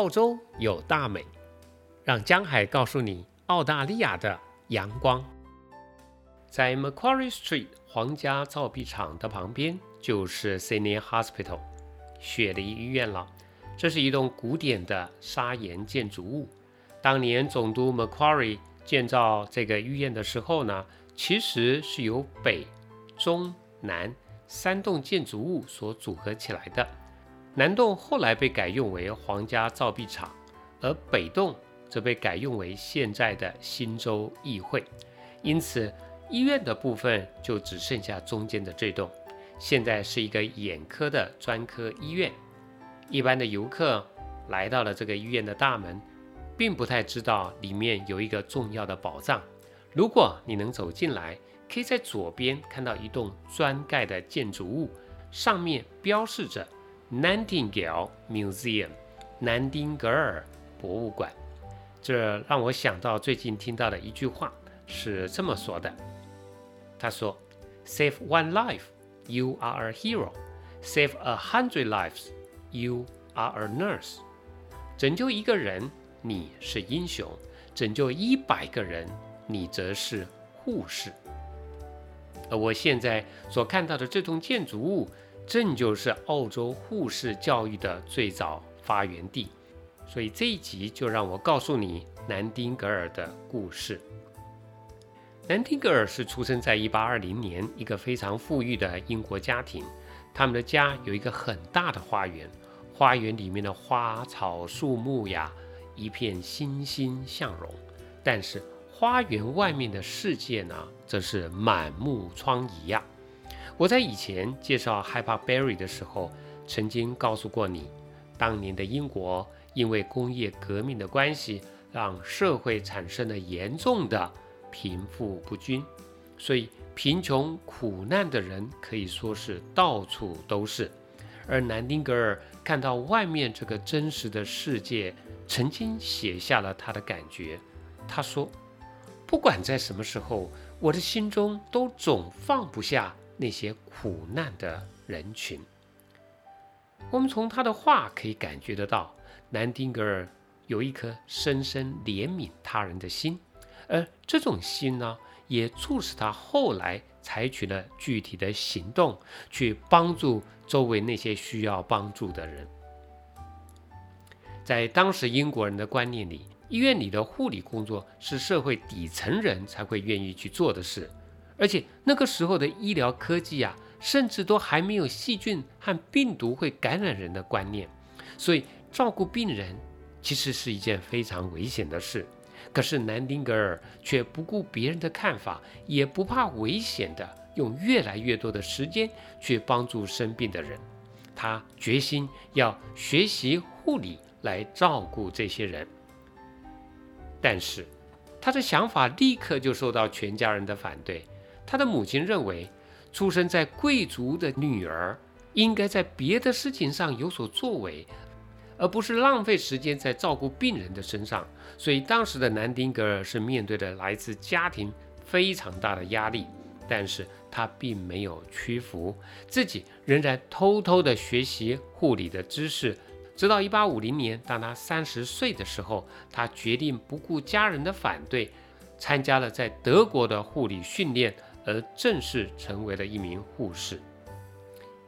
澳洲有大美，让江海告诉你澳大利亚的阳光。在 Macquarie Street 皇家造币厂的旁边，就是 Sydney Hospital 雪梨医院了。这是一栋古典的砂岩建筑物。当年总督 Macquarie 建造这个医院的时候呢，其实是由北、中、南三栋建筑物所组合起来的。南栋后来被改用为皇家造币厂，而北栋则被改用为现在的新州议会。因此。医院的部分就只剩下中间的这栋，现在是一个眼科的专科医院。一般的游客来到了这个医院的大门，并不太知道里面有一个重要的宝藏。如果你能走进来，可以在左边看到一栋砖盖的建筑物，上面标示着 Nightingale Museum（ 南丁格尔博物馆）。这让我想到最近听到的一句话，是这么说的。他说：“Save one life, you are a hero. Save a hundred lives, you are a nurse. 拯救一个人，你是英雄；拯救一百个人，你则是护士。而我现在所看到的这栋建筑物，正就是澳洲护士教育的最早发源地。所以这一集就让我告诉你南丁格尔的故事。”南丁格尔是出生在1820年一个非常富裕的英国家庭，他们的家有一个很大的花园，花园里面的花草树木呀，一片欣欣向荣。但是花园外面的世界呢，则是满目疮痍呀。我在以前介绍 h y p e r b e r r y 的时候，曾经告诉过你，当年的英国因为工业革命的关系，让社会产生了严重的。贫富不均，所以贫穷苦难的人可以说是到处都是。而南丁格尔看到外面这个真实的世界，曾经写下了他的感觉。他说：“不管在什么时候，我的心中都总放不下那些苦难的人群。”我们从他的话可以感觉得到，南丁格尔有一颗深深怜悯他人的心。而这种心呢，也促使他后来采取了具体的行动，去帮助周围那些需要帮助的人。在当时英国人的观念里，医院里的护理工作是社会底层人才会愿意去做的事，而且那个时候的医疗科技啊，甚至都还没有细菌和病毒会感染人的观念，所以照顾病人其实是一件非常危险的事。可是南丁格尔却不顾别人的看法，也不怕危险的用越来越多的时间去帮助生病的人。他决心要学习护理来照顾这些人。但是他的想法立刻就受到全家人的反对。他的母亲认为，出生在贵族的女儿应该在别的事情上有所作为。而不是浪费时间在照顾病人的身上，所以当时的南丁格尔是面对着来自家庭非常大的压力，但是他并没有屈服，自己仍然偷偷的学习护理的知识，直到1850年，当他三十岁的时候，他决定不顾家人的反对，参加了在德国的护理训练，而正式成为了一名护士。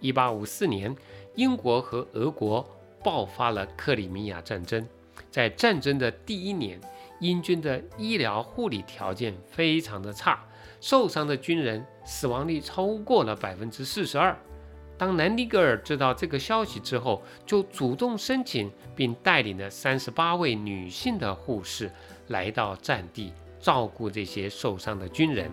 1854年，英国和俄国。爆发了克里米亚战争，在战争的第一年，英军的医疗护理条件非常的差，受伤的军人死亡率超过了百分之四十二。当南丁格尔知道这个消息之后，就主动申请，并带领了三十八位女性的护士来到战地照顾这些受伤的军人。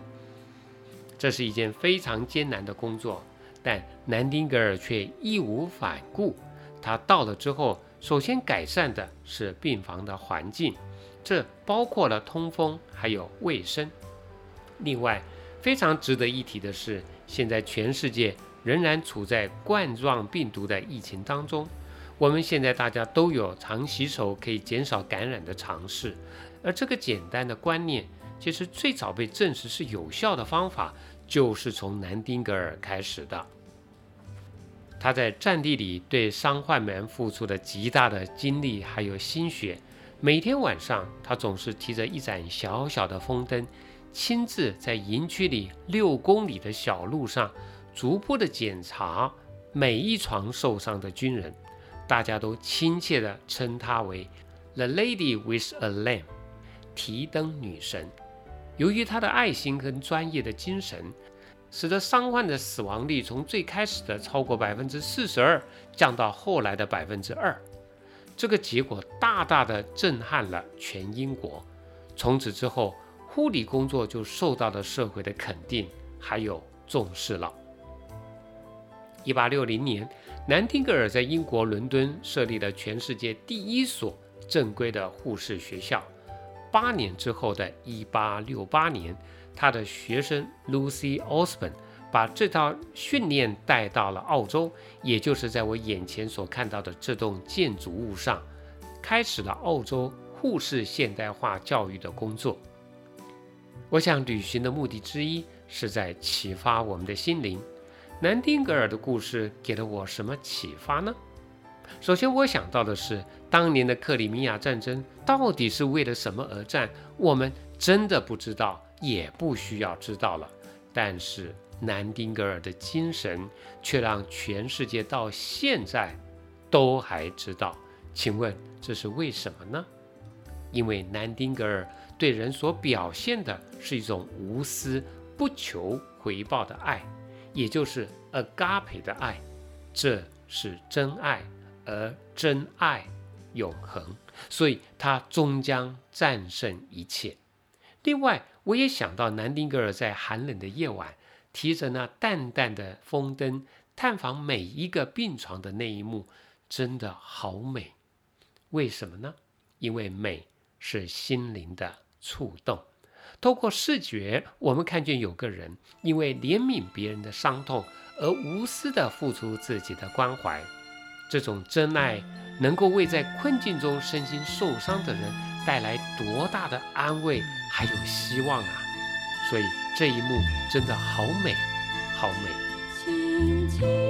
这是一件非常艰难的工作，但南丁格尔却义无反顾。他到了之后，首先改善的是病房的环境，这包括了通风还有卫生。另外，非常值得一提的是，现在全世界仍然处在冠状病毒的疫情当中。我们现在大家都有常洗手可以减少感染的尝试，而这个简单的观念，其实最早被证实是有效的方法，就是从南丁格尔开始的。他在战地里对伤患们付出了极大的精力还有心血。每天晚上，他总是提着一盏小小的风灯，亲自在营区里六公里的小路上，逐步的检查每一床受伤的军人。大家都亲切地称她为 “The Lady with a Lamp”，提灯女神。由于他的爱心跟专业的精神，使得伤患的死亡率从最开始的超过百分之四十二，降到后来的百分之二。这个结果大大的震撼了全英国。从此之后，护理工作就受到了社会的肯定，还有重视了。一八六零年。南丁格尔在英国伦敦设立了全世界第一所正规的护士学校。八年之后的1868年，他的学生 Lucy Osborn 把这套训练带到了澳洲，也就是在我眼前所看到的这栋建筑物上，开始了澳洲护士现代化教育的工作。我想，旅行的目的之一是在启发我们的心灵。南丁格尔的故事给了我什么启发呢？首先，我想到的是，当年的克里米亚战争到底是为了什么而战？我们真的不知道，也不需要知道了。但是，南丁格尔的精神却让全世界到现在都还知道。请问这是为什么呢？因为南丁格尔对人所表现的是一种无私、不求回报的爱。也就是 agape 的爱，这是真爱，而真爱永恒，所以它终将战胜一切。另外，我也想到南丁格尔在寒冷的夜晚，提着那淡淡的风灯，探访每一个病床的那一幕，真的好美。为什么呢？因为美是心灵的触动。透过视觉，我们看见有个人因为怜悯别人的伤痛而无私地付出自己的关怀。这种真爱能够为在困境中身心受伤的人带来多大的安慰还有希望啊！所以这一幕真的好美，好美。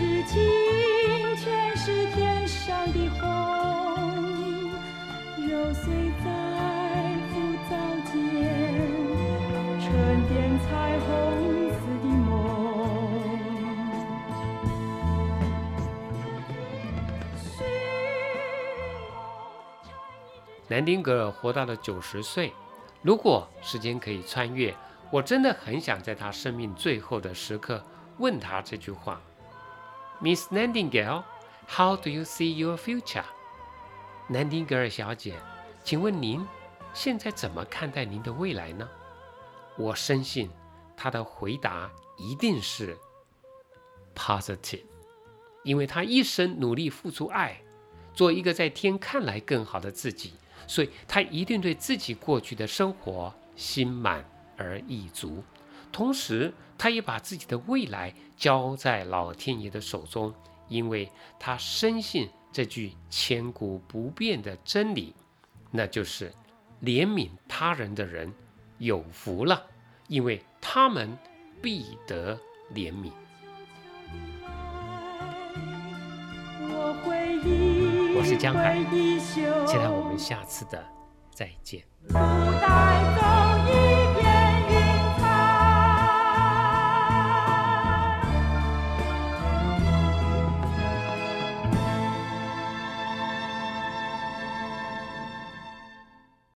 至今，全是天上的虹，揉碎在浮藻间，沉淀彩虹似的梦。南丁格尔活到了九十岁，如果时间可以穿越。我真的很想在他生命最后的时刻问他这句话。：“Miss Nightingale, how do you see your future？” 南丁格尔小姐，请问您现在怎么看待您的未来呢？我深信她的回答一定是 positive，因为她一生努力付出爱，做一个在天看来更好的自己。所以，他一定对自己过去的生活心满而意足，同时，他也把自己的未来交在老天爷的手中，因为他深信这句千古不变的真理，那就是怜悯他人的人有福了，因为他们必得怜悯。我回忆，我是江海，期待我们下次的再见。